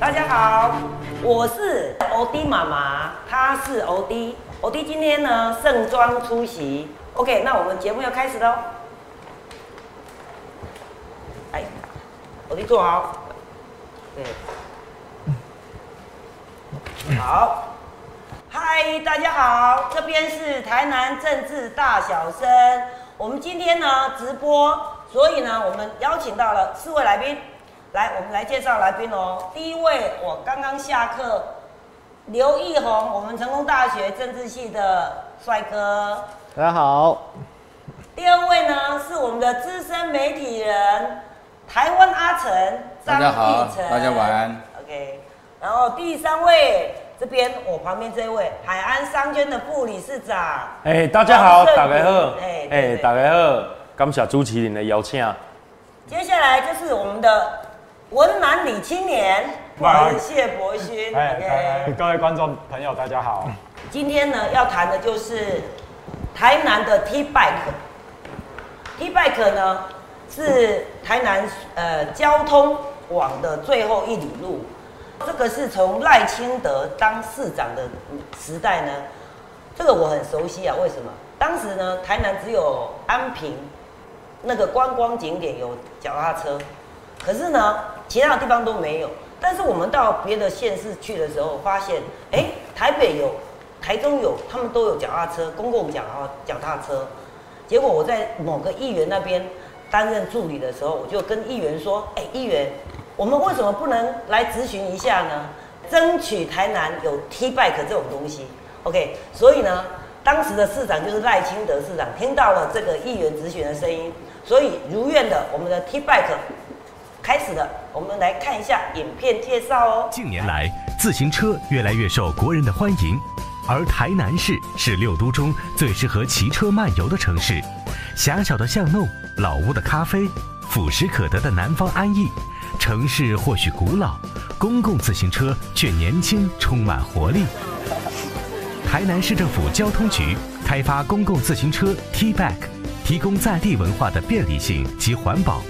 大家好，我是欧弟妈妈，她是欧弟。欧弟今天呢盛装出席，OK，那我们节目要开始喽。哎，欧弟坐好，对，好。嗨，大家好，这边是台南政治大小生。我们今天呢直播，所以呢我们邀请到了四位来宾，来，我们来介绍来宾哦。第一位，我刚刚下课，刘义宏，我们成功大学政治系的帅哥。大家好。第二位呢是我们的资深媒体人，台湾阿成张义成。大家晚安。OK，然后第三位。这边我旁边这位海安商圈的副理事长，哎，大家好，大家好，哎，哎，大家好，感谢朱麒麟的邀请。接下来就是我们的文南李青年，感谢博勋。哎，各位观众朋友，大家好。今天呢，要谈的就是台南的 T Bike。T Bike 呢，是台南呃交通网的最后一里路。这个是从赖清德当市长的时代呢，这个我很熟悉啊。为什么？当时呢，台南只有安平那个观光景点有脚踏车，可是呢，其他的地方都没有。但是我们到别的县市去的时候，发现，哎，台北有，台中有，他们都有脚踏车，公共脚踏脚踏车。结果我在某个议员那边担任助理的时候，我就跟议员说，哎，议员。我们为什么不能来咨询一下呢？争取台南有 T bike 这种东西，OK？所以呢，当时的市长就是赖清德市长，听到了这个议员咨询的声音，所以如愿的，我们的 T bike 开始了。我们来看一下影片介绍哦。近年来，自行车越来越受国人的欢迎，而台南市是六都中最适合骑车漫游的城市。狭小的巷弄，老屋的咖啡，俯拾可得的南方安逸。城市或许古老，公共自行车却年轻，充满活力。台南市政府交通局开发公共自行车 T Back，提供在地文化的便利性及环保。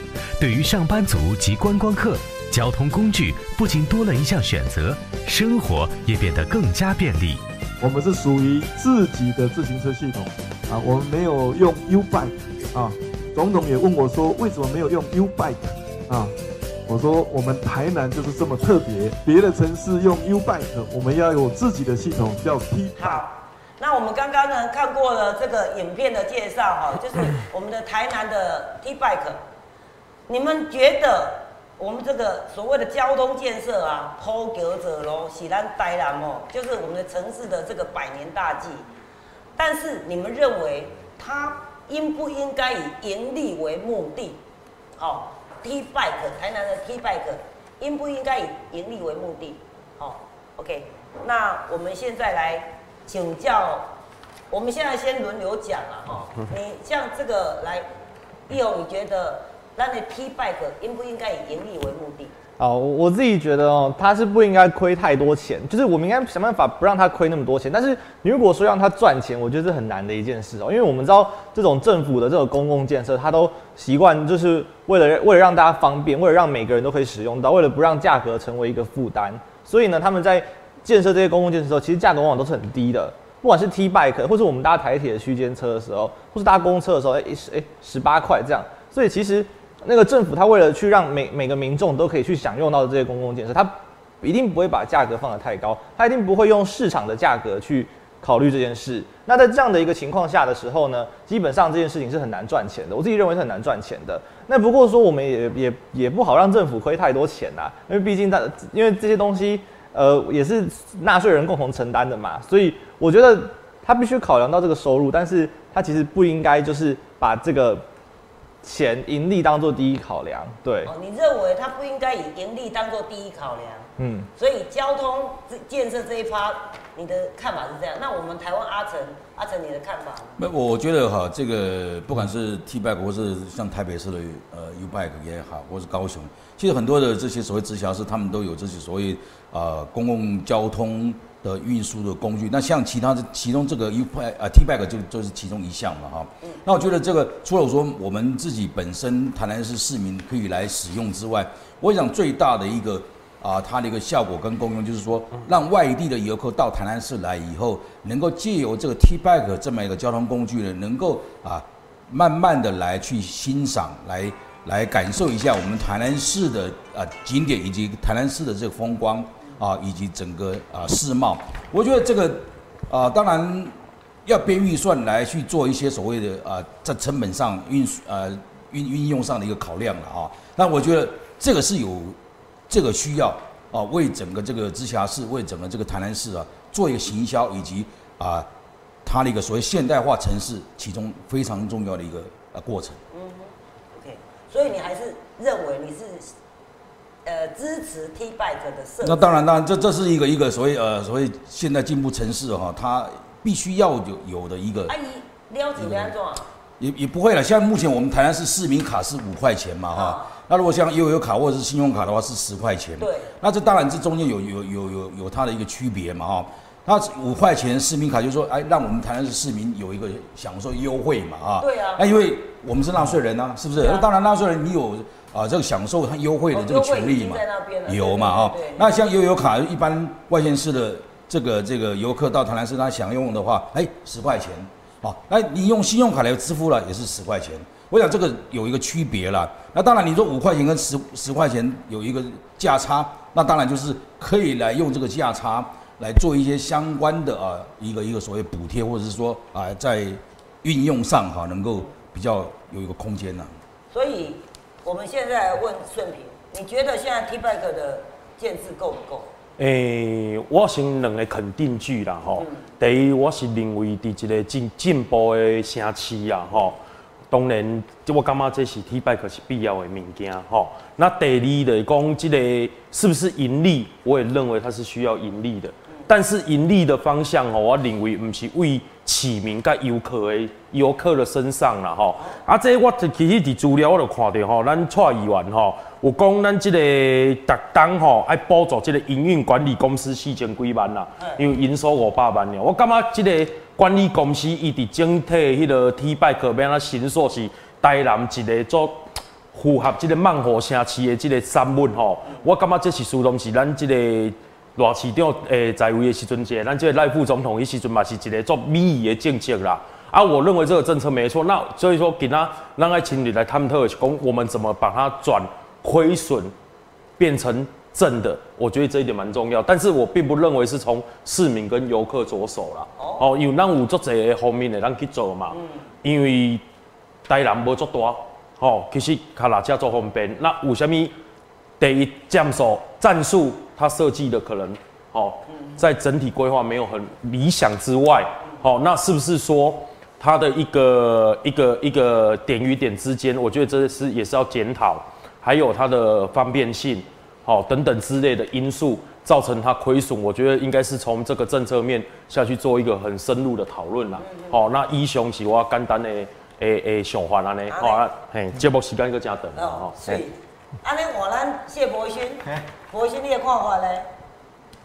对于上班族及观光客，交通工具不仅多了一项选择，生活也变得更加便利。我们是属于自己的自行车系统啊，我们没有用 U Bike 啊。总统也问我说，为什么没有用 U Bike 啊？我说我们台南就是这么特别，别的城市用 U Bike，我们要有自己的系统叫 T。好，那我们刚刚呢看过了这个影片的介绍哈，就是我们的台南的 T Bike。你们觉得我们这个所谓的交通建设啊，普及者咯，喜兰呆兰哦，就是我们的城市的这个百年大计。但是你们认为它应不应该以盈利为目的？好。T bike 台南的 T bike 应不应该以盈利为目的？好，OK，那我们现在来请教，我们现在先轮流讲了哈。你像这个来，易勇，你觉得那的 T bike 应不应该以盈利为目的？哦，我自己觉得哦，他是不应该亏太多钱，就是我们应该想办法不让他亏那么多钱。但是你如果说让他赚钱，我觉得是很难的一件事哦，因为我们知道这种政府的这种公共建设，他都习惯就是为了为了让大家方便，为了让每个人都可以使用到，为了不让价格成为一个负担，所以呢，他们在建设这些公共建设的时候，其实价格往往都是很低的。不管是 T bike 或是我们搭台铁的区间车的时候，或是搭公车的时候，哎十哎十八块这样，所以其实。那个政府，他为了去让每每个民众都可以去享用到的这些公共建设，他一定不会把价格放得太高，他一定不会用市场的价格去考虑这件事。那在这样的一个情况下的时候呢，基本上这件事情是很难赚钱的。我自己认为是很难赚钱的。那不过说，我们也也也不好让政府亏太多钱呐，因为毕竟大因为这些东西，呃，也是纳税人共同承担的嘛，所以我觉得他必须考量到这个收入，但是他其实不应该就是把这个。钱盈利当做第一考量，对。哦，你认为他不应该以盈利当做第一考量？嗯。所以交通建设这一趴，你的看法是这样。那我们台湾阿成，阿成你的看法？那我觉得哈，这个不管是 T bike 或是像台北市的呃 U bike 也好，或是高雄，其实很多的这些所谓直辖市他们都有这些所谓啊公共交通。的运输的工具，那像其他的，其中这个 U bike 啊 T bike 就就是其中一项嘛哈。那我觉得这个除了我说我们自己本身台南市市民可以来使用之外，我想最大的一个啊，它的一个效果跟功用，就是说让外地的游客到台南市来以后，能够借由这个 T bike 这么一个交通工具呢，能够啊，慢慢的来去欣赏，来来感受一下我们台南市的啊景点以及台南市的这个风光啊，以及整个啊世贸。我觉得这个啊，当然要编预算来去做一些所谓的啊，在成本上运呃运运用上的一个考量了啊。那我觉得这个是有。这个需要啊，为整个这个直辖市，为整个这个台南市啊，做一个行销，以及啊，它的一个所谓现代化城市，其中非常重要的一个呃过程。嗯，OK，所以你还是认为你是呃支持 T bike 的设？那当然，当然，这这是一个一个所谓呃所谓现在进步城市哈，它必须要有有的一个。阿姨，了解安怎？也也不会了，像目前我们台南市市民卡是五块钱嘛哈。那如果像悠游卡或者是信用卡的话是十块钱，对，那这当然这中间有有有有有它的一个区别嘛哈，那五块钱市民卡就是说，哎，让我们台南市市民有一个享受优惠嘛啊，对啊，那因为我们是纳税人啊，是不是？那当然纳税人你有啊这个享受它优惠的这个权利嘛，有嘛啊，那像悠游卡一般外县市的这个这个游客到台南市他享用的话，哎，十块钱，啊，那你用信用卡来支付了也是十块钱。我想这个有一个区别了。那当然，你说五块钱跟十十块钱有一个价差，那当然就是可以来用这个价差来做一些相关的啊一个一个所谓补贴，或者是说啊在运用上哈能够比较有一个空间呢。所以我们现在问顺平，你觉得现在 T Bike 的建制够不够？诶，我先两个肯定句啦吼。第一，我是认为伫一个进进步的城市啊吼。当然，我感觉这是 T bike 是必要的物件吼。那第二来讲，这个是不是盈利？我也认为它是需要盈利的。但是盈利的方向吼，我认为不是为市民甲游客的游客的身上啦吼。啊，这我其实伫资料我就看到吼，咱蔡议员吼有讲咱即个特当吼爱补助即个营运管理公司四千几万啦，因为营收五百万了。我感觉即个。管理公司伊伫整体迄个 T bike 变啊，新数是台南一个做符合即个万华城市的即个三文吼。我感觉这是属同是咱即个罗市长诶在位的时阵，即咱即个赖副总统伊时阵嘛是一个做民意的政策啦。啊，我认为这个政策没错。那所以说，给他让爱情侣来探讨讲，我们怎么把它转亏损变成。正的，我觉得这一点蛮重要，但是我并不认为是从市民跟游客着手啦。哦，有咱有足侪个方面的咱去做嘛。嗯。因为台南无足大，哦，其实卡拉车做方便。那有啥物第一战术战术，它设计的可能，哦，在整体规划没有很理想之外，哦，那是不是说它的一个一个一个点与点之间，我觉得这是也是要检讨，还有它的方便性。哦，等等之类的因素造成它亏损，我觉得应该是从这个政策面下去做一个很深入的讨论啦。哦，那一雄是我简单的诶诶想法安尼，好啊，嘿，节目时间搁加长哦。是，安尼我咱谢博勋，博勋你的看法咧？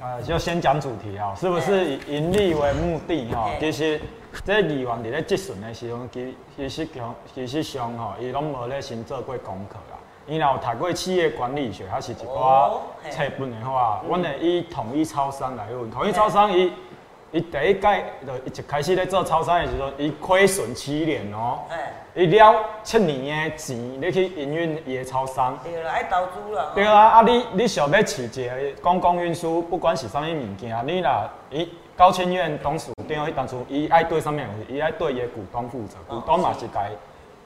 呃，就先讲主题啊，是不是以盈利为目的哈？其实这议员伫咧质询的时候，其其实上其实上吼，伊拢无咧先做过功课啦。伊若有读过企业管理学，还是一寡册本的话，阮会以统一超商来问。统一超商伊伊第一届就一开始咧做超商的时候，伊亏损七年哦。伊了七年的钱，你去营运伊的超商。对啦，爱投资啦。对啊，啊你你想要饲一个公共运输，不管是啥物物件，你若伊高清院董事长，伊当初伊爱对啥物伊爱对伊的股东负责，股东嘛是该。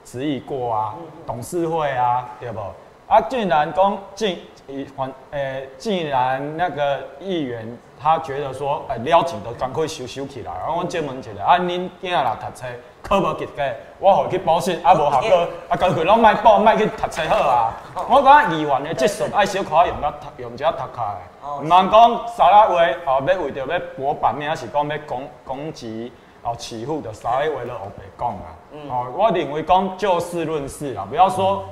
质疑过啊，董事会啊，对无？啊，竟然讲竟以还诶，竟然那个议员他觉得说，诶，了钱都赶快收收起来。然后我问一下，啊，恁囝啦读册考无及格，我互去补习，啊无合格，啊干脆拢卖补，卖去读册好啊。我感觉议员的技术爱小可用到用一下读开，唔通讲三个话哦，要为着要博版面，还是讲要讲攻击？哦，欺负的稍微为了欧北讲啊，哦，我认为讲就事论事啦，不要说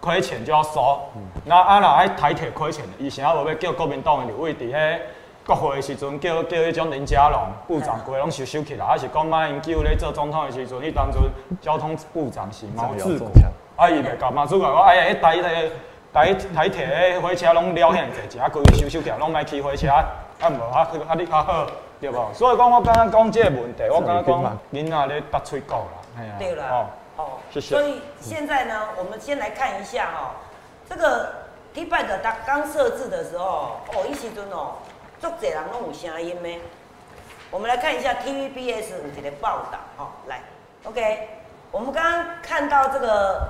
亏钱就要收。那啊那爱台铁亏钱，以前啊无要叫国民党的立委伫迄国会的时阵，叫叫迄种林佳龙部长过拢收收起来，还是讲马英九咧做总统的时阵，迄当初交通部长是毛志国，啊伊袂搞毛志国，我哎呀，迄台迄个台台铁的火车拢了遐济，一规收收起来，拢莫骑火车，啊无啊啊你较好，对无？所以讲我刚刚讲这个问题，我刚刚讲囡仔咧搭喙膏啦，对啦，哦，哦，谢谢。所以现在呢，我们先来看一下哦，这个 T bag 它刚设置的时候，哦，一时阵哦，足侪人拢有声音咩。我们来看一下 TVBS 有一个报道，哦，来，OK，我们刚刚看到这个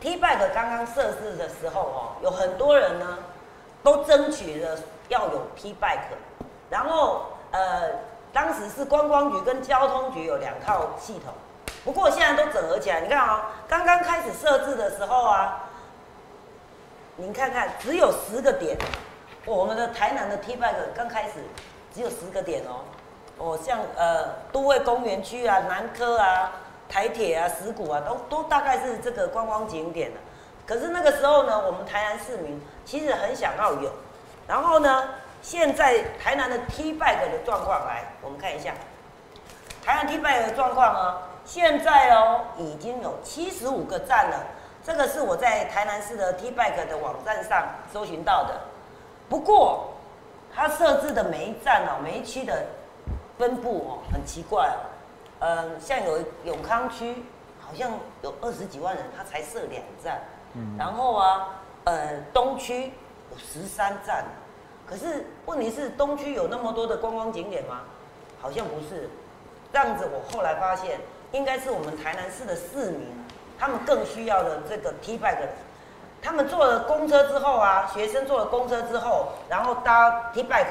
T bag 刚刚设置的时候哦，有很多人呢都争取了要有 T bag，然后呃，当时是观光局跟交通局有两套系统。不过现在都整合起来，你看啊、刚刚开始设置的时候啊，您看看只有十个点，我们的台南的 T bag 刚开始只有十个点哦，哦，像呃都会公园区啊、南科啊、台铁啊、石鼓啊，都都大概是这个观光景点的。可是那个时候呢，我们台南市民其实很想要有，然后呢，现在台南的 T bag 的状况来，我们看一下。台南 T bag 的状况呢，现在哦已经有七十五个站了，这个是我在台南市的 T bag 的网站上搜寻到的。不过，它设置的每一站哦，每一区的分布哦，很奇怪哦。嗯，像有永康区，好像有二十几万人，它才设两站。嗯然后啊，呃，东区有十三站，可是问题是东区有那么多的观光景点吗？好像不是。这样子，我后来发现，应该是我们台南市的市民，他们更需要的这个 T bag。他们坐了公车之后啊，学生坐了公车之后，然后搭 T bag，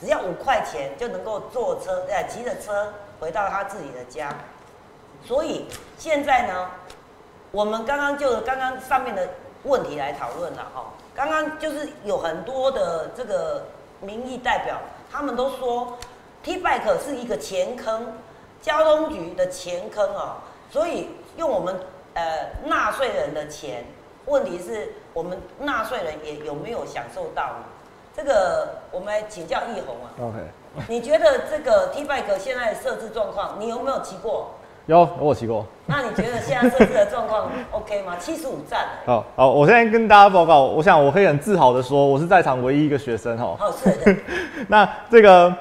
只要五块钱就能够坐车，呃，骑着车回到他自己的家。所以现在呢，我们刚刚就刚刚上面的问题来讨论了哈。刚刚就是有很多的这个民意代表，他们都说 T bag 是一个钱坑，交通局的钱坑啊，所以用我们呃纳税人的钱，问题是我们纳税人也有没有享受到呢？这个我们来请教易宏啊，OK，你觉得这个 T bike 现在的设置状况，你有没有骑过？有我有骑过。那你觉得现在设置的状况 OK 吗？七十五站，好好，我现在跟大家报告，我想我可以很自豪的说，我是在场唯一一个学生哈。哦，是的，那这个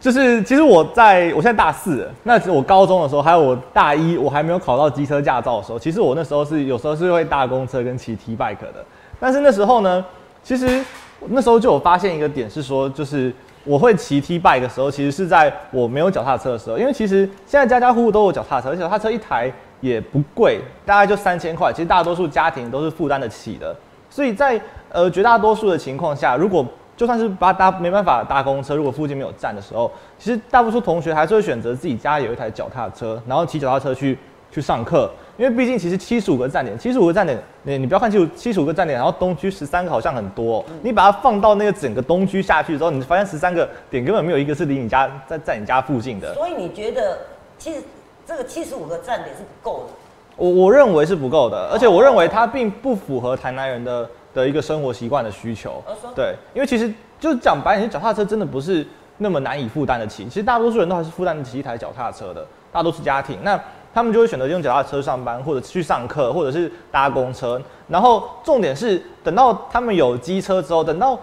就是，其实我在我现在大四，那我高中的时候，还有我大一，我还没有考到机车驾照的时候，其实我那时候是有时候是会搭公车跟骑 T bike 的。但是那时候呢，其实那时候就有发现一个点是说，就是我会骑 T bike 的时候，其实是在我没有脚踏车的时候，因为其实现在家家户户都有脚踏车，而且脚踏车一台也不贵，大概就三千块，其实大多数家庭都是负担得起的。所以在呃绝大多数的情况下，如果就算是搭搭没办法搭公车，如果附近没有站的时候，其实大多数同学还是会选择自己家有一台脚踏车，然后骑脚踏车去去上课。因为毕竟其实七十五个站点，七十五个站点，你你不要看七十七十五个站点，然后东区十三个好像很多哦、你把它放到那个整个东区下去之后，你发现十三个点根本没有一个是离你家在在你家附近的。所以你觉得其实这个七十五个站点是不够的？我我认为是不够的，而且我认为它并不符合台南人的的一个生活习惯的需求。对，因为其实就是讲白一点，脚踏车真的不是那么难以负担得起。其实大多数人都还是负担得起一台脚踏车的，大多数家庭，那他们就会选择用脚踏车上班，或者去上课，或者是搭公车。然后重点是，等到他们有机车之后，等到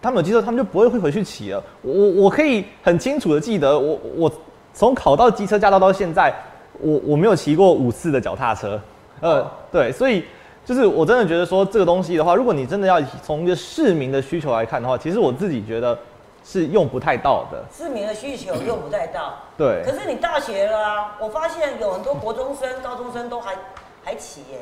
他们有机车，他们就不会会回去骑了。我我我可以很清楚的记得，我我从考到机车驾照到现在，我我没有骑过五次的脚踏车。呃，对，所以就是我真的觉得说这个东西的话，如果你真的要从一个市民的需求来看的话，其实我自己觉得是用不太到的。市民的需求用不太到。对可，是你大学了啊，我发现有很多国中生、高中生都还还骑耶。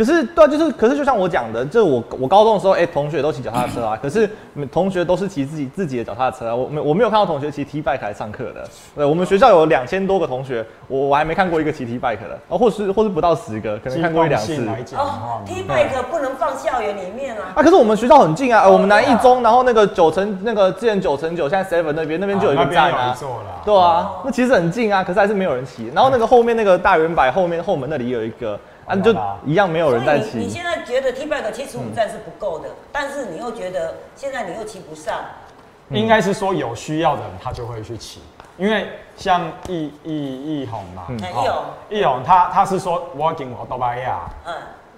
可是对啊，就是可是就像我讲的，就我我高中的时候，哎、同学都骑脚踏车啊，可是同学都是骑自己自己的脚踏车啊，我没我没有看到同学骑 T bike 来上课的。对，我们学校有两千多个同学，我我还没看过一个骑 T bike 的，哦，或是或是不到十个，可能看过一两次哦，，T bike 不能放校园里面啊。啊，可是我们学校很近啊，呃我们南一中，然后那个九层那个之前九层九，现在 seven 那边那边就有一个啊那边有站啊一，座啦。对啊，那其实很近啊，可是还是没有人骑。然后那个后面那个大圆柏后面后门那里有一个，啊，就一样没有人在骑你。现在觉得 T bike 七十五站是不够的，但是你又觉得现在你又骑不上，应该是说有需要的人他就会去骑，因为像易易易宏嘛，嗯。哎哦易宏他他是说我经我多巴亚，嗯，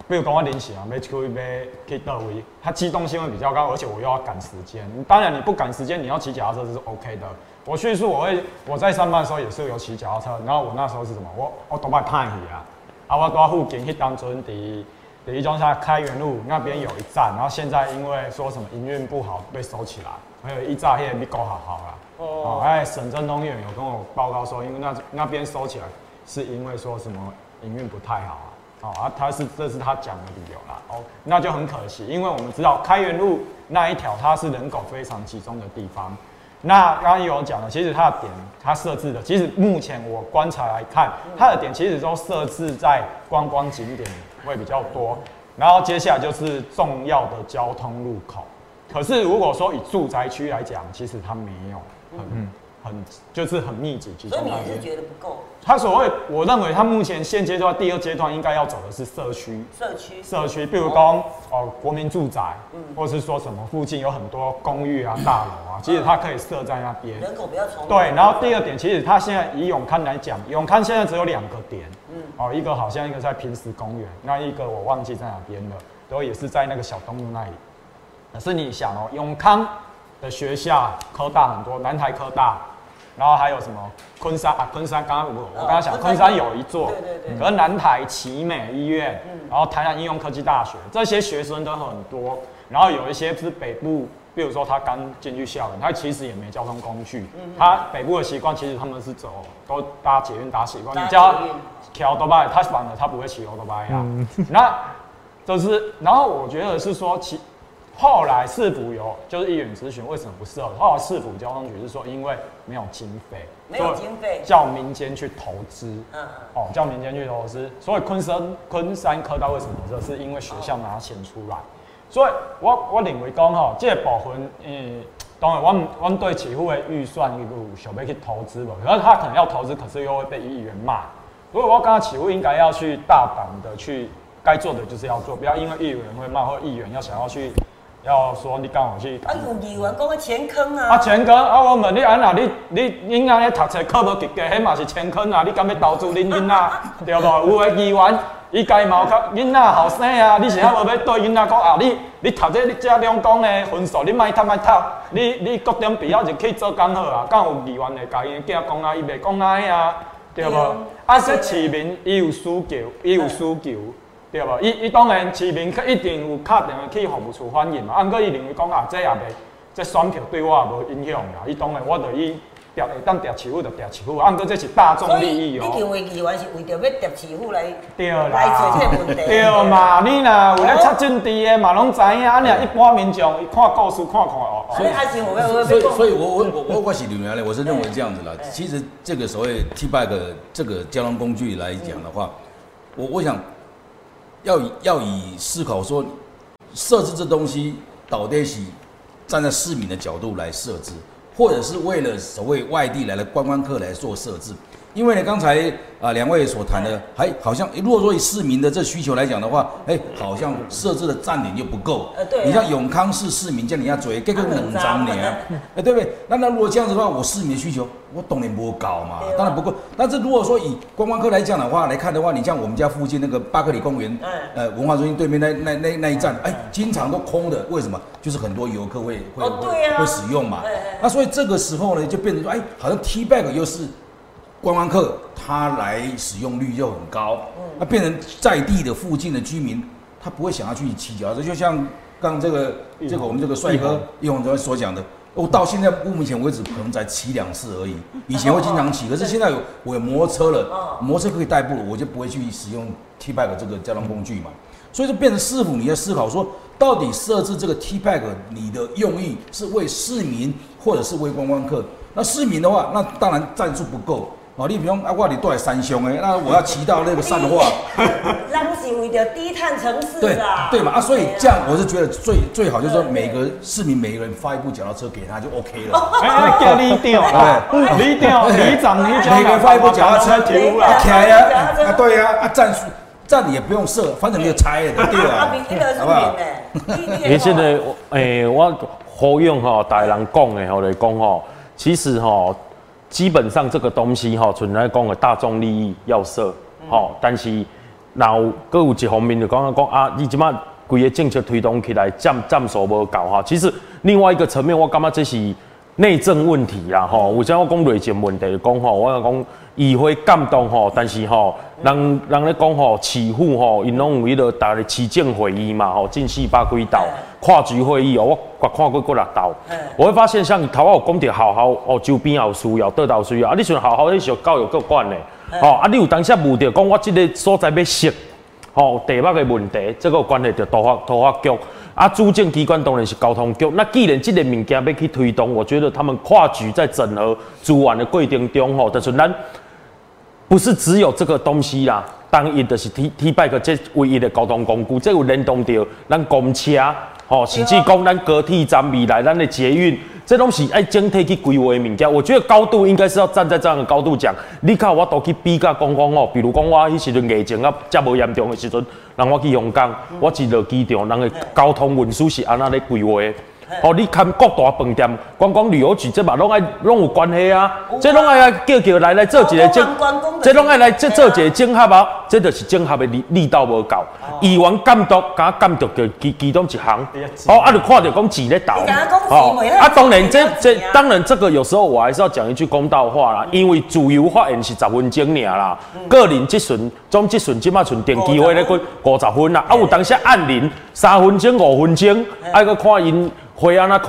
比如讲我临时啊，要去要去到位，他机动性会比较高，而且我又要赶时间。当然你不赶时间，你要骑脚踏车是 OK 的。我叙述我会我在上班的时候也是有骑脚踏车，然后我那时候是什么？我我都把派去啊，啊我到附近去当村第第一中下开元路那边有一站，然后现在因为说什么营运不好被收起来，还有一炸黑咪够好好啦。哦，哎，省政通院有跟我报告说，因为那那边收起来是因为说什么营运不太好啊。哦啊，他是这是他讲的理由啦。哦，那就很可惜，因为我们知道开元路那一条它是人口非常集中的地方。那刚刚有讲了，其实它的点它设置的，其实目前我观察来看，它的点其实都设置在观光景点会比较多。然后接下来就是重要的交通路口。可是如果说以住宅区来讲，其实它没有很很就是很密集集中所以那边。你是觉得不够他所谓，我认为他目前现阶段第二阶段应该要走的是社区，社区社区，比如讲哦国民住宅，嗯或是说什么附近有很多公寓啊、大楼啊，其实它可以设在那边。人口比较稠密。对，然后第二点，其实它现在以永康来讲，永康现在只有两个点，嗯，哦，一个好像一个在平石公园，那一个我忘记在哪边了，都也是在那个小东路那里。可是你想哦，永康的学校科大很多，南台科大，然后还有什么？昆山啊？昆山刚刚我我刚刚想，昆山有一座，对对对。可是南台奇美医院，然后台南应用科技大学，这些学生都很多，然后有一些是北部，比如说他刚进去校园，他其实也没交通工具，他北部的习惯其实他们是走都搭捷运搭习惯，你叫骑欧多拜，他反而他不会骑欧多拜啊，那就是，然后我觉得是说其。后来市府有就是议员咨询为什么不适合，后来市府交通局是说因为没有经费，没有经费。叫民间去投资，嗯嗯。哦，叫民间去投资。所以昆山昆山科大为什么这是因为学校拿钱出来，所以我我认为讲吼，这个部分，嗯，当然我们我们对起户的预算有想要去投资吧，可是他可能要投资，可是又会被议员骂。所以我刚刚起户应该要去大胆的去该做的就是要做，不要因为议员会骂或议员要想要去要说你刚好去啊，有议员讲个钱坑啊，啊，钱坑啊！我问你安那，你你囡仔咧读册考无及格，迄嘛是钱坑啊！你敢要投资恁囡仔，对无？有诶议员伊家嘛有较囡仔后生啊，你是还无要对囡仔讲啊？你你读这你这两公诶分数，你莫读莫读，你你高中毕业就去做工好啊？敢有议员会甲伊囝讲啊？伊袂讲安尼啊？对对无？啊，说市民伊有需求，伊有需求。对无？伊伊当然市民一定有敲电话去服务处反映嘛。啊，毋过伊认为讲啊，这也袂，这选票对我也无影响啦。伊当然我就伊调会当调市府就调市府，啊，毋过这是大众利益哦、你认为议员是为着要调市府来对来啦做这个问题？对嘛？你若有咧插政治的嘛，拢知影。啊，你若一般民众伊看故事看看哦。所以阿信，我要我所以，所以我我我我我是刘原来，我是认为这样子啦。其实这个所谓 T bike 这个交通工具来讲的话，我我想要以要以思考说，设置这东西导电是站在市民的角度来设置，或者是为了所谓外地来的观光客来做设置。因为呢，刚才啊两位所谈的，还好像，如果说以市民的这需求来讲的话，哎，好像设置的站点就不够。呃对啊你像永康市市民叫你要嘴，这个冷脏你 啊，哎，对不对？那那如果这样子的话，我市民的需求，我当然不高嘛当然不够。但是如果说以观光客来讲的话来看的话，你像我们家附近那个巴克里公园，嗯呃，文化中心对面那那那那一站，哎，经常都空的，为什么？就是很多游客会会哦啊会会使用嘛。那所以这个时候呢，就变成说，哎，好像 T bag 又是观光客，他来使用率又很高，那变成在地的附近的居民，他不会想要去骑脚踏车，就像刚刚这个这个我们这个帅哥叶宏哲所讲的。我到现在目前为止可能才骑两次而已，以前会经常骑，可是现在有我有摩托车了，摩托车可以代步了，我就不会去使用 T bike 这个交通工具嘛。所以就变成市府你要思考说，到底设置这个 T bike 你的用意是为市民或者是为观光客？那市民的话，那当然赞助不够哦。你比方啊，我你都在山乡哎，那 我要骑到那个善化，咱是为着低碳城市对啦，对嘛啊，所以对啊这样我是觉得最最好就是说每个市民每个人发一部脚踏车给他就 OK 了。哎哎，叫里长啦，里长、里长、你长，每个人发一部脚踏车提屋啦。起来。呀，啊。对呀，啊战术站也不用设，反正你就拆了，对啊，好不好？明的，诶，现在我诶，我呼应吼，大人讲的吼来讲吼，其实吼，基本上这个东西吼，存在讲的大众利益要设，吼，但是然后各有一方面就讲讲啊，你即马规个政策推动起来，占占数无够哈。其实另外一个层面，我感觉这是内政问题啦吼。为啥我讲内政问题？讲吼，我讲议会感动吼，但是吼，人人咧讲吼，市府吼，因拢有迄落逐个市政会议嘛吼，近四百几道跨局会议哦，我我看过过六道。我会发现，像头我有讲着好好哦，周边也有需要，倒倒需要啊。你像好好，你是教育局管的，吼啊，你有当时问着讲我即个所在要设。吼，地脉的问题，这个关系着突发突发局啊，主政机关当然是交通局。那既然这个物件要去推动，我觉得他们跨局在整合资源的过程中，吼，就是咱不是只有这个东西啦。当一的是 T T bike 这唯一的交通工具，这有联动到咱公车，吼，甚至讲咱高铁站未来咱的捷运。这东西爱整体去规划的物件，我觉得高度应该是要站在这样的高度讲。你看我都去比较讲讲哦，比如讲我迄时阵疫情啊，遮无严重的时阵，人我去香港，我一落机场，人的交通运输是安那咧规划。哦，你看各大饭店、观光旅游局，这嘛拢爱拢有关系啊。这拢爱叫叫来来做一个整，这拢爱来这做一个整合啊。这就是整合的力力道无够。议员监督敢监督就其其中一行。哦，啊，就看着讲钱咧倒。哦，啊，当然这这当然这个有时候我还是要讲一句公道话啦，因为自由发言是十分钟尔啦，个人即顺总即顺即马剩电机会咧过五十分啦，啊有当时按铃三分钟五分钟，爱个看因。会安那开，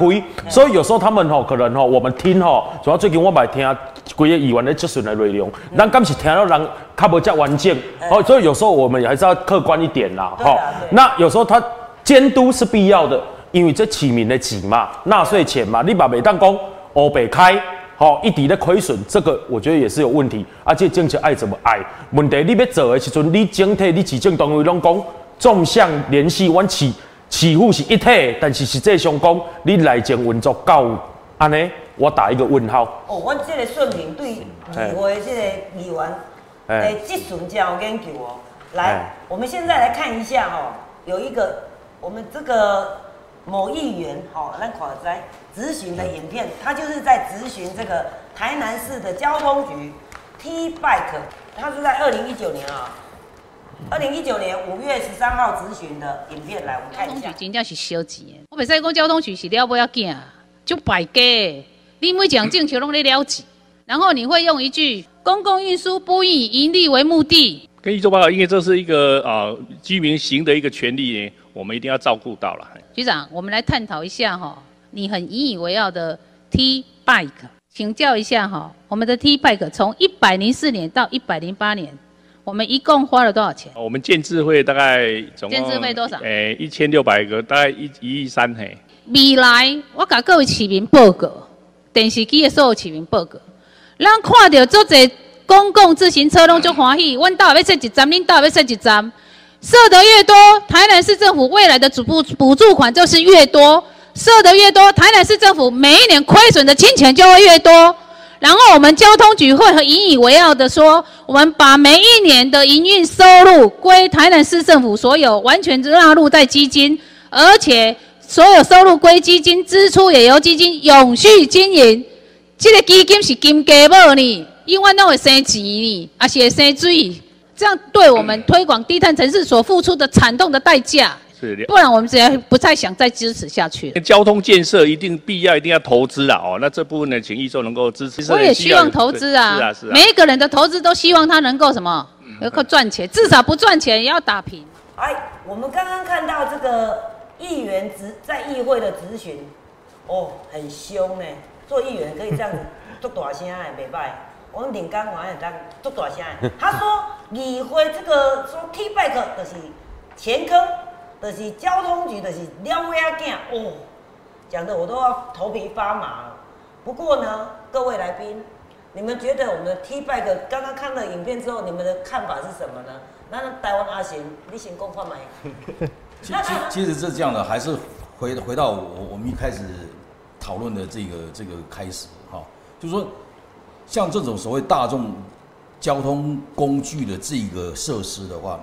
所以有时候他们吼可能吼我们听吼，主要最近我买听几个议员的质询的内容，咱刚是听到人较无遮完整，哦，所以有时候我们也还是要客观一点啦，吼。那有时候他监督是必要的，因为这起名的钱嘛，纳税钱嘛，你把每当工欧北开，吼一底的亏损，这个我觉得也是有问题，而且政策爱怎么爱，问题你要做的时阵，你整体你市政单位拢讲纵向联系往起。似乎是一体，但是实际上讲，你内政运作够安尼，我打一个问号。哦，我这个顺平对议会这个议员诶，质询这样有研究哦。来，我们现在来看一下哦，有一个我们这个某议员哦，那垮在咨询的影片，他就是在咨询这个台南市的交通局 T Bike，他是在二零一九年啊。二零一九年五月十三号咨询的影片，来我们看一下。真正是小钱，我袂使讲交通局是了不要紧，就败家。你每讲政策拢咧了解，然后你会用一句“公共运输不以盈利为目的”。跟一周报告，因为这是一个啊居民行的一个权利，我们一定要照顾到了。局长，我们来探讨一下哈，你很引以为傲的 T Bike，请教一下哈，我们的 T Bike 从一百零四年到一百零八年。我们一共花了多少钱？我们建制会大概总建制费多少？诶，一千六百个，大概一一亿三嘿。未来我甲各位市民报告，电视机的所有市民报告，咱看到足侪公共自行车拢足欢喜，阮到要设一站，恁到要设一站，设得越多，台南市政府未来的主补补助款就是越多，设得越多，台南市政府每一年亏损的金钱就会越多。然后我们交通局会很引以为傲的说，我们把每一年的营运收入归台南市政府所有，完全纳入在基金，而且所有收入归基金，支出也由基金永续经营。这个基金是金鸡母呢，因为那会生钱呢，而且生水，这样对我们推广低碳城市所付出的惨痛的代价。不然我们只要不再想再支持下去。交通建设一定必要，一定要投资啊！哦，那这部分呢，请易寿能够支持。我也希望投资啊！是啊，是啊。每一个人的投资都希望他能够什么？能够赚钱，至少不赚钱也要打平。哎，我们刚刚看到这个议员执在议会的质询，哦，很凶呢。做议员可以这样子做大声哎，袂歹。我们领干完也当做大声。他说议会这个说 T back 就是前科。就是交通局，就是撩尾仔囝哦，讲的我都要头皮发麻了。不过呢，各位来宾，你们觉得我们的 T back 刚刚看了影片之后，你们的看法是什么呢？那台湾阿贤，你先讲看麦。其其其实是这样的，还是回回到我我们一开始讨论的这个这个开始哈，就是说，像这种所谓大众交通工具的这个设施的话。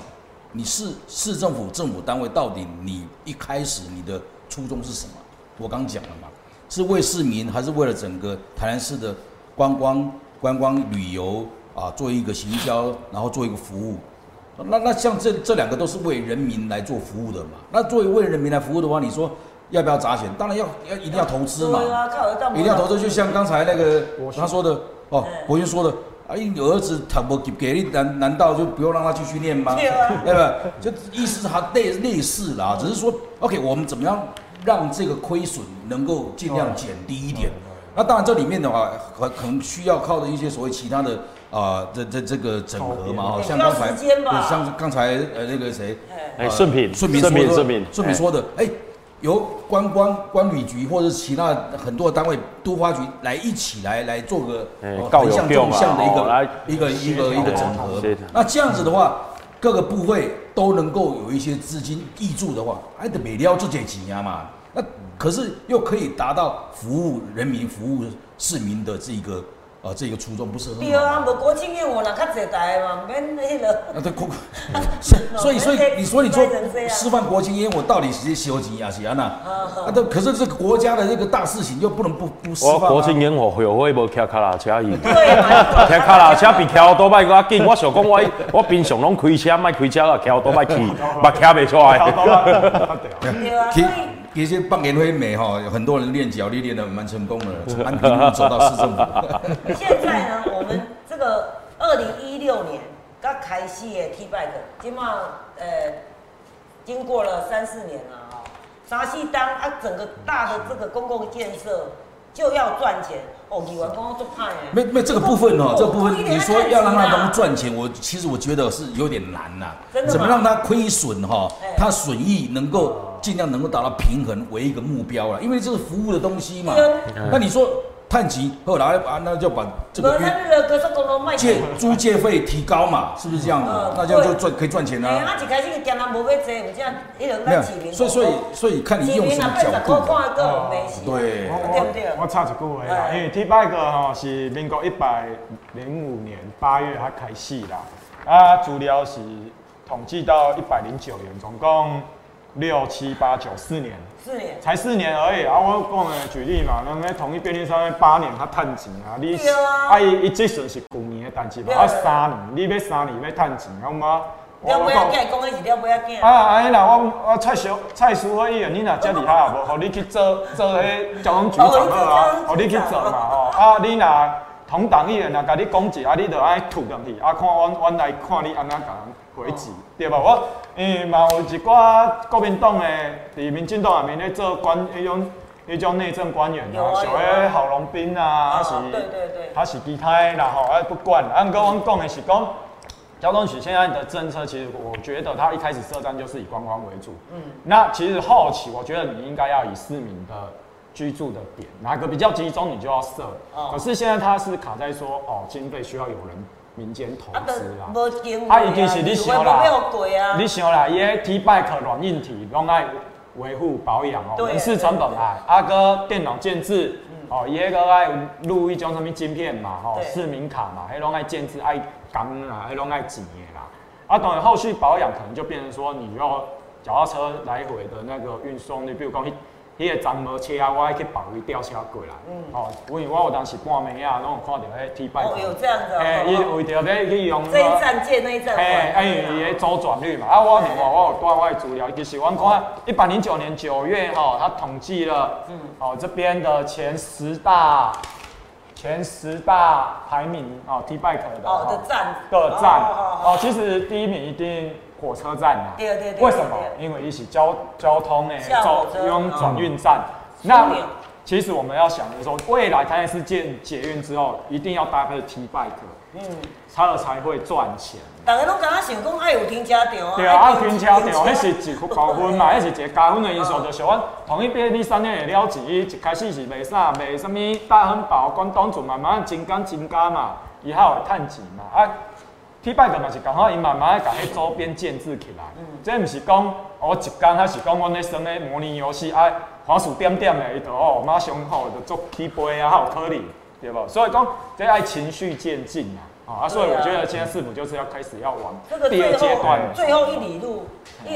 你市市政府政府单位到底你一开始你的初衷是什么？我刚讲了嘛，是为市民还是为了整个台南市的观光观光旅游啊做一个行销，然后做一个服务？那那像这这两个都是为人民来做服务的嘛。那作为为人民来服务的话，你说要不要砸钱？当然要要一定要投资嘛。一定要投资，就像刚才那个他说的哦嗯，博云说的，啊，你儿子他不给给力，难难道就不用让他继续念吗？对啊。对吧？就意思他类类似啦，只是说，OK，我们怎么样让这个亏损能够尽量减低一点？那当然，这里面的话，可可能需要靠的一些所谓其他的啊，这这这个整合嘛，哦，像刚才对像刚才呃那个谁，哎。哎，顺品，顺平顺品，说的，顺品，顺平说的，哎，由观光管旅局或者是其他很多单位都发局来一起来来做个横向用啊纵向的一个一个一个一个整合。那这样子的话，各个部会都能够有一些资金挹注的话，还，得每撩这些钱啊嘛。那可是又可以达到服务人民、服务市民的这一个呃这个初衷，不是很好对啊？无国庆宴我哪较济台嘛，免迄个。啊这国，是 所以 所以你说你说示范国庆烟，火到底是修钱啊是安那？啊啊，都可是这个国家的这个大事情又不能不不示范啊。我国庆烟火会会无骑卡拉车去？骑卡拉车比骑奥多摆搁较紧。我想讲我我平常拢开车，莫开车啦，骑奥多摆去，嘛骑袂出来。对啊，其所以其实办年会美哈，有很多人练脚力练的蛮成功的，从安平路走到市政府。现在呢，我们这个二零一六年刚开始的 T bike，今嘛呃，经过了三四年了啊、沙西当啊，整个大的这个公共建设就要赚钱哦，没没这个部分哦，这个部分你说要让他能赚钱，我其实我觉得是有点难呐、怎么让他亏损哈哎？他损益能够尽量能够达到平衡为一个目标了，因为这是服务的东西嘛。那你说探级后来啊，那就把这个借租借费提高嘛，是不是这样嗯的？那这样就赚可以赚钱哎，啊。啊一开始惊人无要坐，有这样一人没有咱市民，所以所以所以看你用什么角度。对对不对？我插一句话啦，哎因为 T bike 吼是民国一百零五年八月才开始啦，啊，资料是统计到一百零九年，总共六七八九四年，四年，才四年而已。啊！我讲的举例嘛，那个统一便利商店八年他趁钱啊，你对啊。啊伊伊这阵是旧年的代志嘛，啊三年，你要三年要趁钱，好吗？了尾仔囝讲的是了尾仔囝，啊，安尼啦，我我蔡小蔡淑慧议员，你若遮厉害啊，无，互你去做做迄交通局长好啊，互你去做嘛吼。啊，你若同党议员啊甲你讲一下，啊，你就爱吐上去，啊，看阮阮来看你安怎甲人回击，对吧？我因为嘛有一寡国民党诶，伫民进党内面咧做官迄种迄种内政官员啊，像迄郝龙斌啊，还是啊对对对他是其他的啦吼，啊不管，啊，毋过阮讲诶是讲。交通局现在的政策，其实我觉得他一开始设站就是以观光为主。嗯，那其实后期我觉得你应该要以市民的居住的点哪个比较集中，你就要设。哦可是现在它是卡在说，哦，经费需要有人民间投啊，资啦。无经啊，已经是你想啦你想啦，伊个 T bike 软硬体拢爱维护保养哦，对人事成本啦，啊个电脑建制，哦，伊迄个爱录一种什么晶片嘛，吼，对市民卡嘛，迄拢爱建制爱钢啦，迄拢爱钱的啦。啊，当然后续保养可能就变成说，你要脚踏车来回的那个运送，你比如讲迄。迄个站无车啊，我爱去保位吊车过来。嗯，哦，因为我有当时半暝啊，拢有看到迄 T bike。哦有这样子哦诶，伊哦为着要去用这一站借那一站哎，还，哎，伊的周转率嘛，啊，我另外我有带我的资料，其实我看一百零九年九月哈，他统计了，嗯，哦这边的前十大前十大排名哦，T bike 的哦的站的站哦哦哦，其实第一名一定火车站啊，对对对为什么？因为一起交交通的下火车用转运站，那其实我们要想的说，未来台南市建捷运之后，一定要搭配 T bike，嗯，它才会赚钱。大家拢刚刚想讲爱有停车场啊，对啊，啊停车场，迄是一高分嘛，迄是一个加分的因素，就是阮同一便利商店的了钱，伊一开始是卖啥，卖什么大汉堡、关东煮，慢慢增加增加嘛，以后有趁钱嘛。啊，T bike 嘛是刚好，伊慢慢甲迄周边建制起来。这毋是讲我一工，还是讲阮咧耍咧模拟游戏，啊，滑鼠点点的，伊就哦马上吼就做起飞啊，还有可能，对不？所以讲这爱情绪渐进啊。啊，所以我觉得现在市府就是要开始要往这个第二阶段。最后一里路，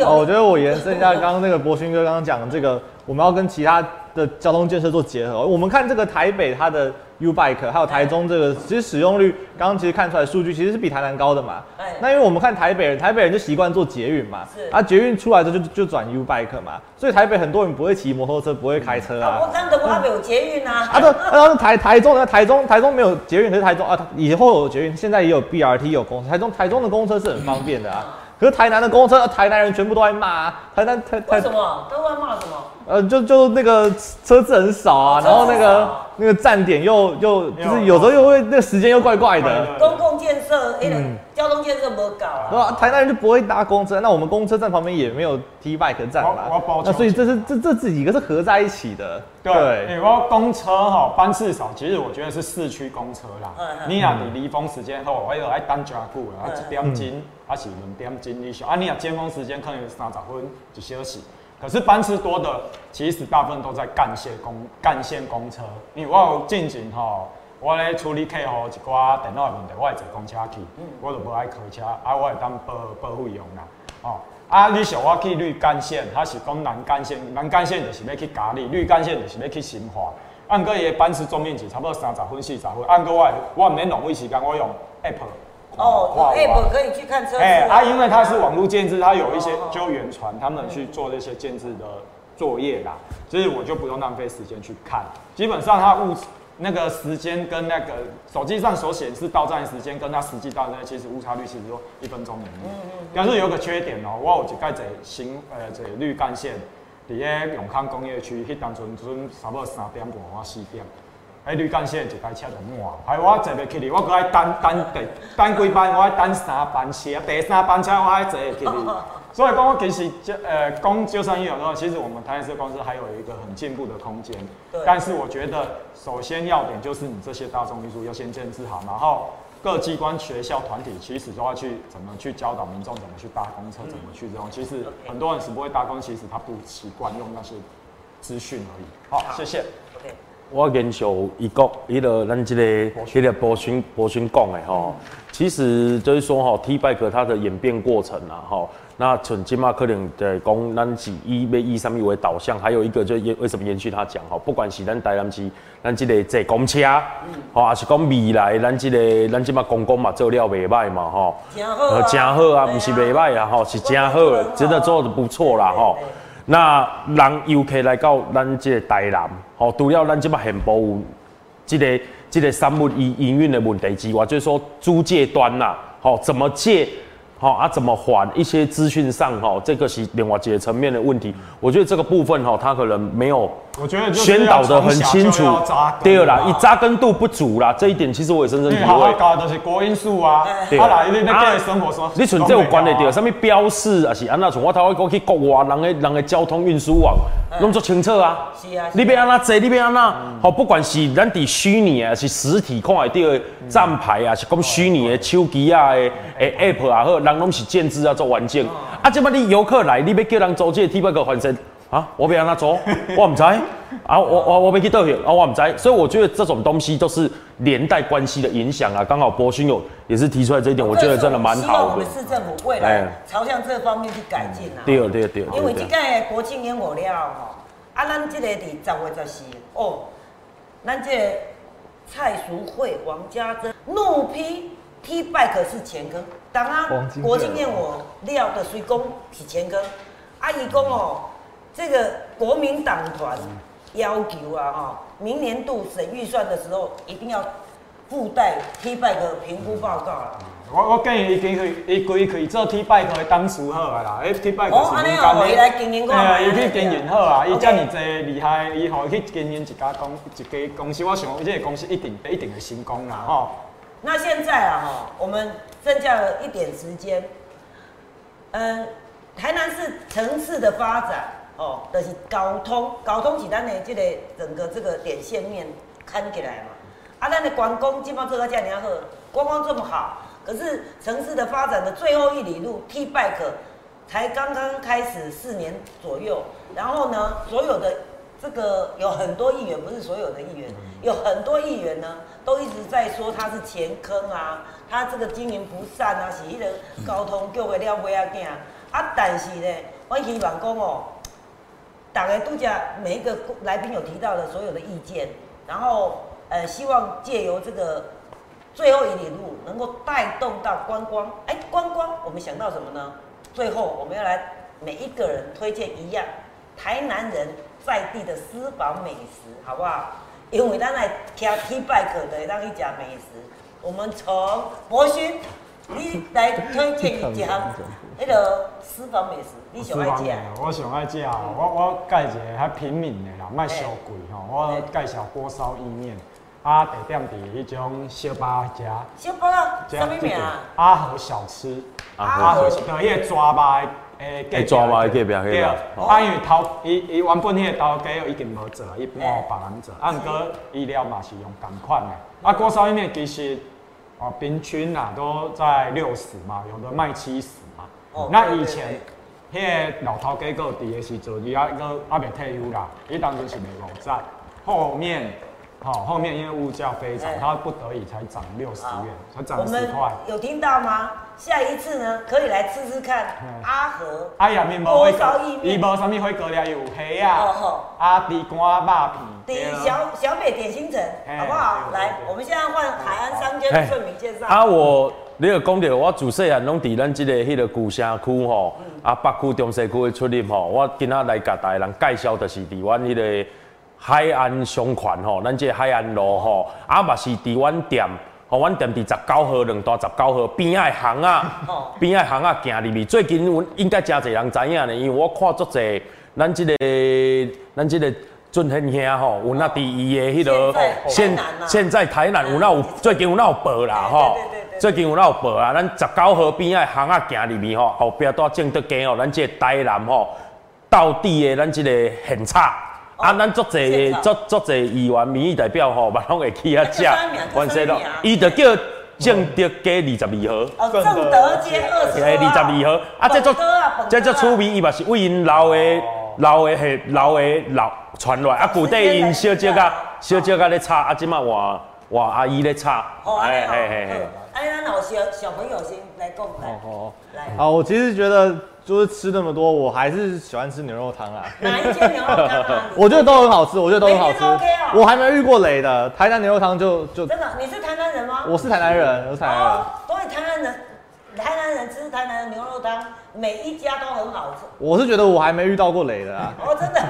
哦，我觉得我延伸一下刚刚那个博勋哥刚刚讲的这个，我们要跟其他的交通建设做结合。我们看这个台北它的 U Bike，还有台中这个，其实使用率刚刚其实看出来数据其实是比台南高的嘛。哎那因为我们看台北人，台北人就习惯做捷运嘛，啊捷运出来之后就就转 U Bike 嘛，所以台北很多人不会骑摩托车，不会开车啊。我刚的我有捷运啊，啊，对，然后台台中呢，台中台中没有捷运，可是台中啊，以后有捷运，现在也有 BRT 有公车，台中台中的公车是很方便的啊。可是台南的公车，台南人全部都在骂啊，台南台台为什么都在骂什么？呃，就就那个车子很少啊，然后那个那个站点又又就是有时候又会那个时间又怪怪的，公共建设，哎、嗯。交通建设没搞啊。对啊？台南人就不会搭公车，那我们公车站旁边也没有 T bike 站嘛我我补充，那所以这是这这几个是合在一起的，对，欸我公车哈班次少，其实我觉得是市区公车啦。嗯嗯。你若伫离峰时间后，我有爱等真久啦，啊一点嗯钟，还是两点钟以上。啊，你啊尖峰时间可能三十分一小时，可是班次多的，其实大部分都在干线公干线公车。因为我有进前吼，我咧处理客户一寡电脑的问题，我会坐公车去，我就无爱开车，啊，我会当报报费用啦。哦，啊，你想我去绿干线，还是讲南干线，南干线就是要去咖喱，绿干线就是要去新化。按个伊的班次总面积差不多三十分四十分，按个我我唔免浪费时间，我用 app。哦，哇有 app 可以去看车次、哎、啊。啊，因为它是网络建制，它有一些救援船他们去做这些建制的作业啦，所以我就不用浪费时间去看。基本上它误那个时间跟那个手机上所显示到站时间跟它实际到站，其实误差率其实就一分钟以内。但是有个缺点哦、我有一盖在新呃在绿干线，伫咧永康工业区，迄当阵阵差不多三点半或四点。迄绿干线一台车就满，哎我坐袂起哩，我搁爱等等第等几班，我爱等三班车，第三班车我爱坐会起哩。所以讲，我其实就呃，公就算有的话，其实我们台南市公司还有一个很进步的空间。对但是我觉得，首先要点就是你这些大众运输要先建制好，然后各机关、学校、团体其实都要去怎么去教导民众怎么去搭公车，怎么去这种。其实很多人是不会搭公，其实他不习惯用那些资讯而已。好，谢谢。我延续伊讲，迄个咱这个迄个博勋博勋讲的吼，其实就是说吼，T bike 它的演变过程啊，吼，那从今嘛可能在讲咱是以要以什么为导向，还有一个就延为什么延续他讲吼，不管是咱台南市咱这个坐公车，吼，还是讲未来咱这个咱今嘛公共嘛做了袂歹嘛吼，真好真好啊，不是袂歹啊吼，是真好的，真的做的不错啦吼。那人游客来到咱这个台南，吼、除了咱即马现部有这个这个三物营营运的问题之外，就是说租借端呐、吼、怎么借，好、啊怎么还一些资讯上，哈、这个是另外几个层面的问题。我觉得这个部分，哈、他可能没有我觉得宣导的很清楚要从小就要扎根，对啦，嘛以扎根度不足啦，这一点其实我也深深体会好好会。教的就是国因素啊，对啊来你那个生活说，你像这有关的到什么标示，啊是安那？像我头我讲去国外人的人的交通运输网，弄做清楚啊。是啊，你要安那做，你要安那？好，不管是咱伫虚拟的，还是实体看会到的站牌啊，是讲虚拟的手机啊的诶 app 啊，好，人拢是建制啊做完整。啊，即摆你游客来，你要叫人做这个 T 八个环线啊，我要安怎做？我唔知。啊，我我我要去倒去，啊，我唔知。所以我觉得这种东西都是连带关系的影响啊。刚好博勋有也是提出来这一点，我觉得真的蛮好的希望我们。市政府未哎来朝向这方面去改进啊。对对对因为这对对。个国庆烟火了吼，啊，咱这个伫十月十四哦，咱这个蔡淑慧、王家珍怒批 T bike 是前科，当啊国庆烟火料的水工是前科，啊，伊讲哦，这个国民党团要求啊哈，明年度审预算的时候一定要附带 T bike 评估报告啊。我我建议伊经去，伊规去做 T bike 的当时好啊啦，迄 T bike 哦安尼是民哦间伊来经营看哎呀，卖伊去经营好啊，伊 OK 遮尔济厉害，伊互伊去经营一家公一家公司，我想伊这个公司一定一定会成功啦吼。那现在啊，哈，我们剩下了一点时间，嗯，台南市城市的发展哦，就是交通，交通是咱的这个整个这个点线面看起来嘛。啊，咱的观光基本上做到这样好，观光这么好，可是城市的发展的最后一里路 T bike 才刚刚开始四年左右，然后呢，所有的这个有很多议员，不是所有的议员，有很多议员呢，都一直在说他是前坑啊，他这个经营不善啊，是迄个交通局的了尾啊囝啊。但是呢，我希望讲哦，打开度假每一个来宾有提到的所有的意见，然后呃，希望借由这个最后一里路能够带动到观光。哎，观光我们想到什么呢？最后我们要来每一个人推荐一样台南人在地的私房美食，好不好？因为咱来听 T bike 的让一家美食，我们从博勋，你来推荐一家 那个私房美食，你想爱食？我上爱食，我我介一个较平民的啦，卖小贵吼。我介绍锅烧意面，啊，地点伫迄种小巴食。小巴，什么名啊？阿和小吃。阿和是叫迄个抓肉的。诶，抓肉的隔壁迄个。啊，因为头伊伊原本迄个头家已经无做，伊换别人做。啊，毋过伊了嘛是用同款的。啊，锅烧意面其实哦，平均啊都在六十嘛，有的卖七十。那以前，迄个老头家个伫的时阵，伊还个还未退休啦，伊当时是卖五十，后面，好后面因为物价飞涨，他不得已才涨六十元，才涨十块。有听到吗？下一次呢，可以来吃吃看阿和。哎呀，面包烧意面，伊无啥物火锅了，有虾啊，啊地瓜肉片。点小小北点心城，好不好？来，我们现在换海岸商间的顺名介绍。啊我。你又讲到我自细汉拢伫咱即个迄个古城区吼，啊北区、中西区的出入吼，我今仔来甲大家人介绍，就是伫阮迄个海岸商圈吼，咱即个海岸路吼，啊嘛是伫阮店，吼阮店伫十九号两大十九号边仔巷啊，边仔巷啊行入去，最近阮应该真侪人知影呢，因为我看足侪咱即个咱即个俊亨兄吼，有那伫伊的迄个现现在台南有那有最近有那有报啦吼。最近有哪有报啊？咱十九号边仔巷仔行入面吼，后壁带正德街哦，咱这台南吼到底的咱这个现场啊，咱足侪足足侪议员、民意代表吼，嘛拢会去遐食。关系咯，伊就叫正德街二十二号。哦，正德街二十二。二十二号啊，这足这足出名，伊嘛是为因老的老的系老的老传来啊，古代因小姐甲小姐甲咧炒啊，即马换换阿姨咧炒。哎哎哎哎。哎，那老小小朋友先来共来，来。好，我其实觉得就是吃那么多，我还是喜欢吃牛肉汤啊。哪一间牛肉汤？我觉得都很好吃，我觉得都很好吃。我还没遇过雷的，台南牛肉汤就就。真的？你是台南人吗？我是台南人，我是台南人。都是台南人，台南人吃台南的牛肉汤，每一家都很好吃。我是觉得我还没遇到过雷的啊。哦，真的。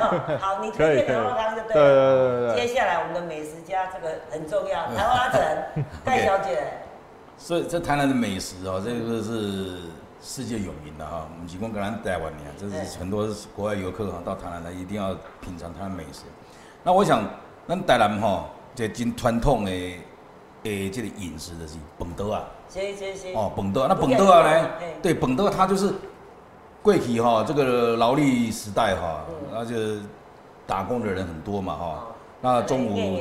好，你推荐牛肉汤就对了。对对对对。接下来我们的美食家，这个很重要，台湾阿成戴小姐。所以，这台南的美食哦，这个是世界有名的哈。我们几光跟咱台湾的，这是很多国外游客哈到台南来一定要品尝台湾美食。那我想，咱台南哈，这真传统的诶，这个饮食的是本刀啊。行行行。哦，本刀，那本刀啊呢？对，本刀它就是贵体哈，这个劳力时代哈，那就打工的人很多嘛哈。那中午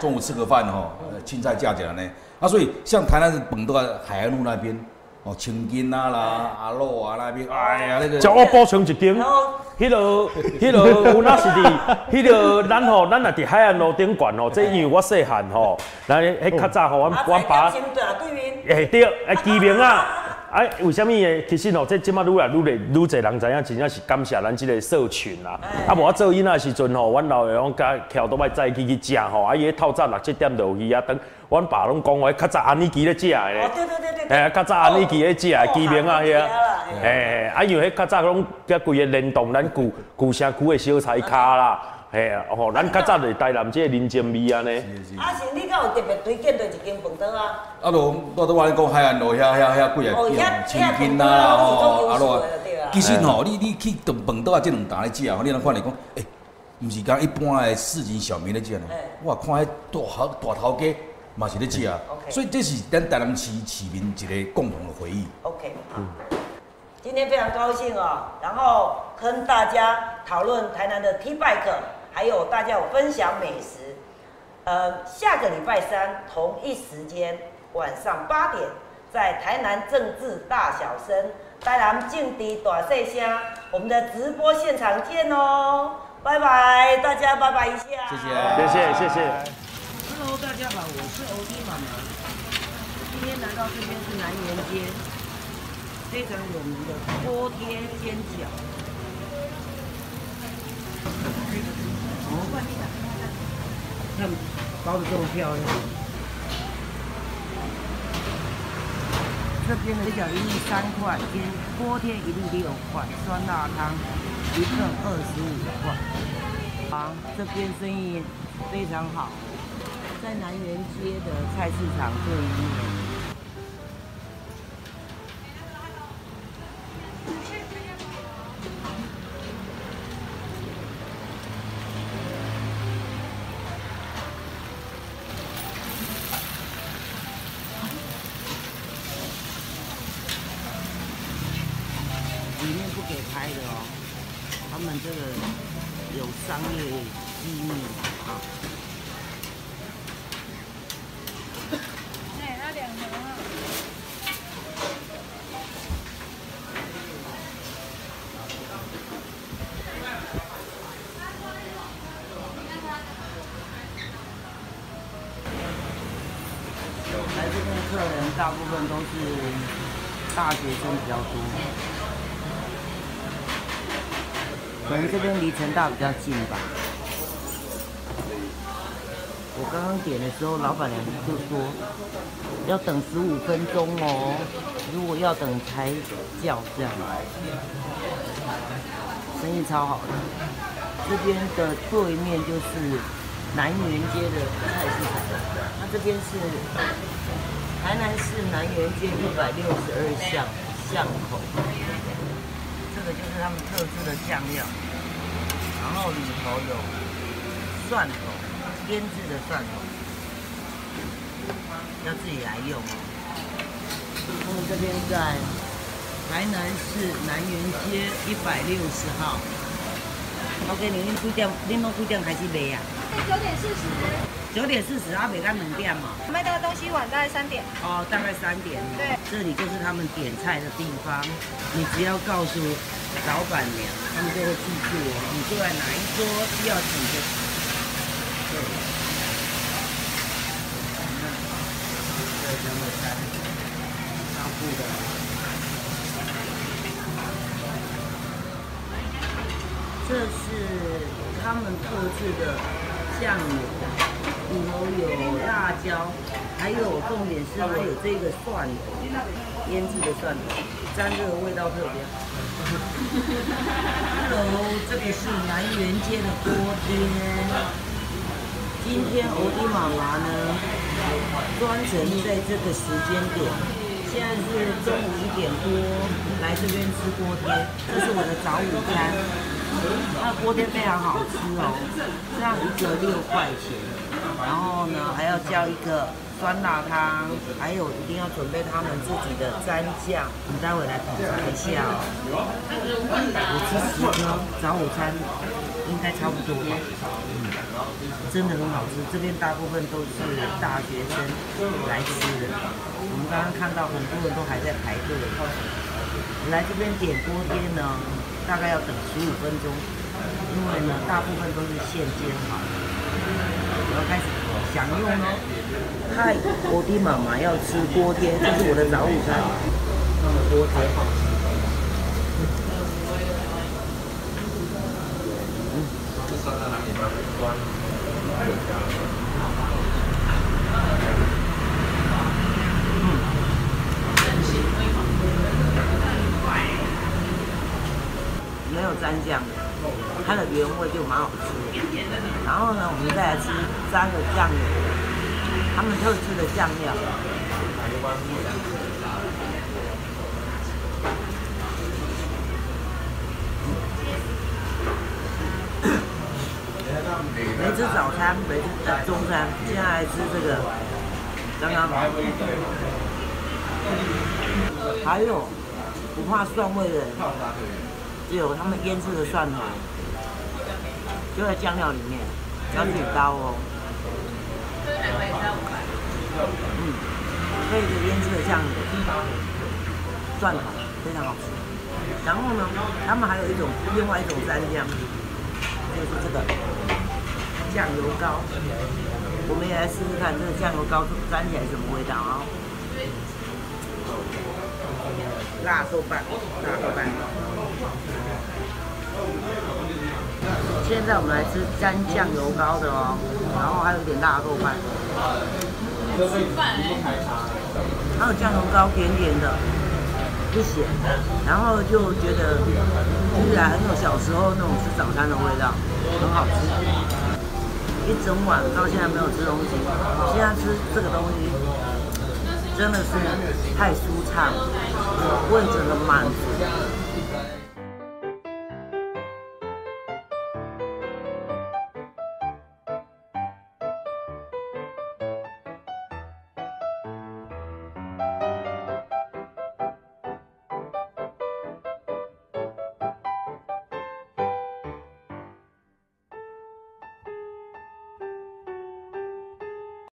中午吃个饭哈，青菜价钱呢？啊，所以像台南是本都海岸路那边，哦，青金啊啦、阿洛啊那边，哎呀那个。叫我补充一点，迄个、迄个有那是伫，迄个咱吼，咱也伫海岸路顶管哦，这因为我细汉吼，咱迄较早吼，阮阮爸。哎对，哎基名啊。哎，为什么诶？其实哦，这即马愈来愈来愈侪人知影，真正是感谢咱即个社群啦。啊，无我做囡仔时阵吼，阮老爷甲桥都摆早起去食吼，啊伊透早六七点就去啊，等阮爸拢讲话较早安尼记咧食诶。哦，对对对对。哎，较早安尼记咧食，记名啊遐。哎，啊因为迄较早拢甲规个联动咱旧旧城区诶小菜卡啦。嘿啊，哦，咱较早就台南这林珍味安尼。啊，是你敢有特别推荐的一间饭桌啊？啊，都我都话你讲海岸路遐遐遐几个店，清平啦，吼，啊，咯，其实吼，你你去顿饭桌啊，这两单咧食吼，你能看来讲，诶，毋是讲一般的市井小民咧食呢。我看迄大头大头家嘛是咧食啊。所以这是咱台南市市民一个共同的回忆。OK，好。今天非常高兴哦，然后跟大家讨论台南的 T Bike。还有大家有分享美食，呃，下个礼拜三同一时间晚上八点，在台南政治大小声，台南劲敌短碎香，我们的直播现场见哦，拜拜，大家拜拜一下，谢谢，谢谢，谢谢。Hello，大家好，我是欧弟妈妈，今天来到这边是南园街，非常有名的锅贴煎饺。看包的这么漂亮。这边的水饺一粒三块，天锅贴一粒六块，酸辣汤一份二十五块。啊，这边生意非常好，在南园街的菜市场对面。是大学生比较多，可能这边离成大比较近吧。我刚刚点的时候，老板娘就说要等十五分钟哦，如果要等才叫这样。生意超好的，这边的对面就是南园街的菜市场，那这边是台南市南园街一百六十二巷巷口，这个就是他们特制的酱料，然后里头有蒜头，腌制的蒜头，要自己来用哦。他们这边在台南市南园街一百六十号。OK，你们几点？你们几点开始卖啊？九点四十，九点四十，啊，卖到两点嘛。卖这个东西晚大概三点。哦，大概三点。对，这里就是他们点菜的地方，你只要告诉老板娘，他们就会记住哦，你坐在哪一桌，需要几个。对。这是他们特制的酱油，里头有辣椒，还有重点是还有这个蒜头，腌制的蒜头，沾这个味道特别好。Hello，这个是南园街的锅贴。今天欧弟妈妈呢，专程在这个时间点，现在是中午一点多，来这边吃锅贴，这是我的早午餐。它的锅贴非常好吃哦，这样一个六块钱，然后呢还要叫一个酸辣汤，还有一定要准备他们自己的蘸酱，我们待会来品尝一下哦。我吃十颗早午餐应该差不多。吧，嗯，真的很好吃。这边大部分都是大学生来吃的，我们刚刚看到很多。人都还在排队。来这边点锅贴呢。大概要等十五分钟，因为呢，大部分都是现煎好的。我要开始享用哦。嗨，我的妈妈要吃锅贴，这是我的早午餐。锅贴。没有蘸酱的，它的原味就蛮好吃的。然后呢，我们再来吃三个酱油，他们特制的酱料。没吃早餐，没吃呃中餐，现在来吃这个，刚刚。还有不怕蒜味的人。只有他们腌制的蒜头，就在酱料里面，要自己刀哦。嗯，配着腌制的酱油、蒜头，非常好吃。然后呢，他们还有一种另外一种蘸酱，就是这个酱油膏。我们也来试试看这个酱油膏沾起来什么味道啊？辣豆瓣，辣豆瓣。现在我们来吃沾酱油膏的哦，然后还有一点辣肉饭。还有酱油膏，甜甜的，不咸，然后就觉得吃起来很有小时候那种吃早餐的味道，很好吃。一整晚到现在没有吃东西，现在吃这个东西真的是太舒畅，我问诊的满足。